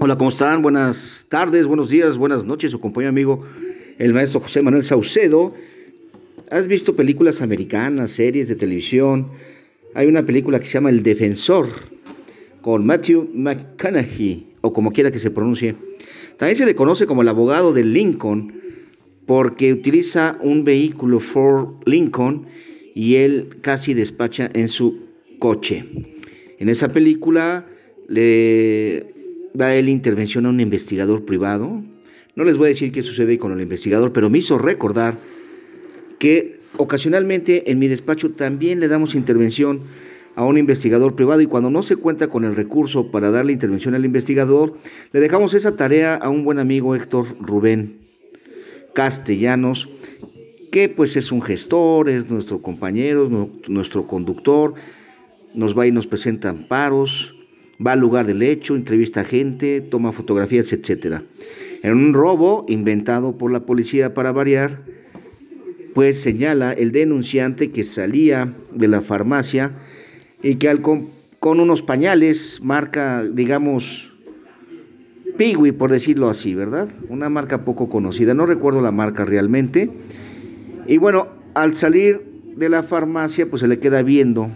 Hola, ¿cómo están? Buenas tardes, buenos días, buenas noches, su compañero amigo, el maestro José Manuel Saucedo. ¿Has visto películas americanas, series de televisión? Hay una película que se llama El Defensor, con Matthew McConaughey, o como quiera que se pronuncie. También se le conoce como el abogado de Lincoln, porque utiliza un vehículo Ford Lincoln y él casi despacha en su coche. En esa película le da él intervención a un investigador privado. No les voy a decir qué sucede con el investigador, pero me hizo recordar que ocasionalmente en mi despacho también le damos intervención a un investigador privado y cuando no se cuenta con el recurso para darle intervención al investigador, le dejamos esa tarea a un buen amigo Héctor Rubén Castellanos, que pues es un gestor, es nuestro compañero, nuestro conductor, nos va y nos presenta amparos, va al lugar del hecho, entrevista a gente, toma fotografías, etc. En un robo inventado por la policía para variar, pues señala el denunciante que salía de la farmacia y que al con, unos pañales, marca, digamos, Piwi, por decirlo así, ¿verdad? Una marca poco conocida, no recuerdo la marca realmente. Y bueno, al salir de la farmacia, pues se le queda viendo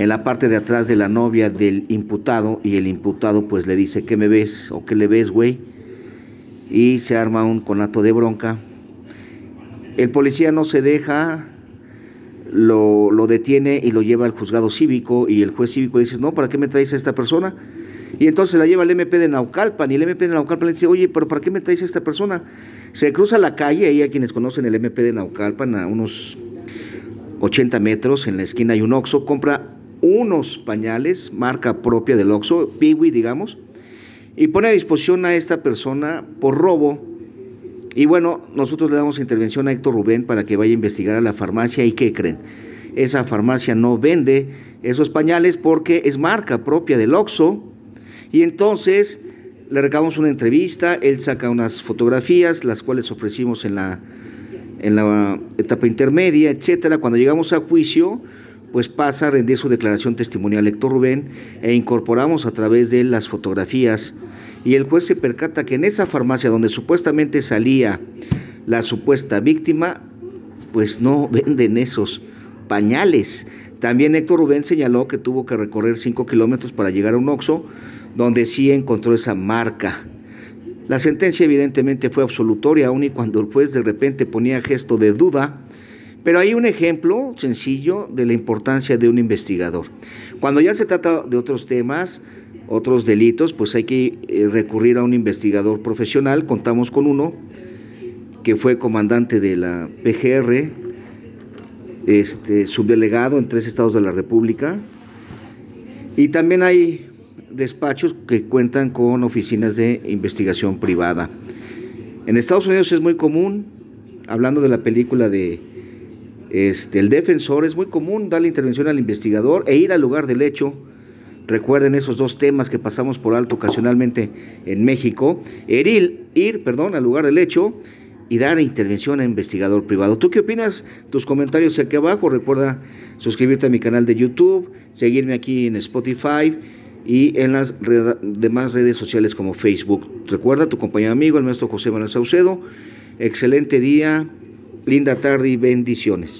en la parte de atrás de la novia del imputado y el imputado pues le dice, ¿qué me ves? ¿O qué le ves, güey? Y se arma un conato de bronca. El policía no se deja, lo, lo, detiene y lo lleva al juzgado cívico y el juez cívico le dice, no, ¿para qué me traes a esta persona? Y entonces la lleva al MP de Naucalpan y el MP de Naucalpan le dice, oye, pero ¿para qué me traes a esta persona? Se cruza la calle, ahí a quienes conocen el MP de Naucalpan, a unos 80 metros, en la esquina hay un Oxxo, compra unos pañales, marca propia del Oxxo, Piwi, digamos, y pone a disposición a esta persona por robo. Y bueno, nosotros le damos intervención a Héctor Rubén para que vaya a investigar a la farmacia y ¿qué creen? Esa farmacia no vende esos pañales porque es marca propia del Oxxo y entonces le recabamos una entrevista, él saca unas fotografías, las cuales ofrecimos en la, en la etapa intermedia, etcétera. Cuando llegamos a juicio, pues pasa a rendir su declaración testimonial Héctor Rubén e incorporamos a través de él las fotografías y el juez se percata que en esa farmacia donde supuestamente salía la supuesta víctima, pues no venden esos pañales. También Héctor Rubén señaló que tuvo que recorrer 5 kilómetros para llegar a un Oxxo, donde sí encontró esa marca. La sentencia evidentemente fue absolutoria, aun y cuando el juez de repente ponía gesto de duda, pero hay un ejemplo sencillo de la importancia de un investigador. Cuando ya se trata de otros temas, otros delitos, pues hay que eh, recurrir a un investigador profesional. Contamos con uno que fue comandante de la PGR, este, subdelegado en tres estados de la República. Y también hay despachos que cuentan con oficinas de investigación privada. En Estados Unidos es muy común, hablando de la película de este, el defensor es muy común darle intervención al investigador e ir al lugar del hecho. Recuerden esos dos temas que pasamos por alto ocasionalmente en México. Ir, ir perdón, al lugar del hecho y dar intervención al investigador privado. ¿Tú qué opinas? Tus comentarios aquí abajo. Recuerda suscribirte a mi canal de YouTube, seguirme aquí en Spotify y en las demás redes sociales como Facebook. Recuerda tu compañero amigo, el maestro José Manuel Saucedo. Excelente día, linda tarde y bendiciones.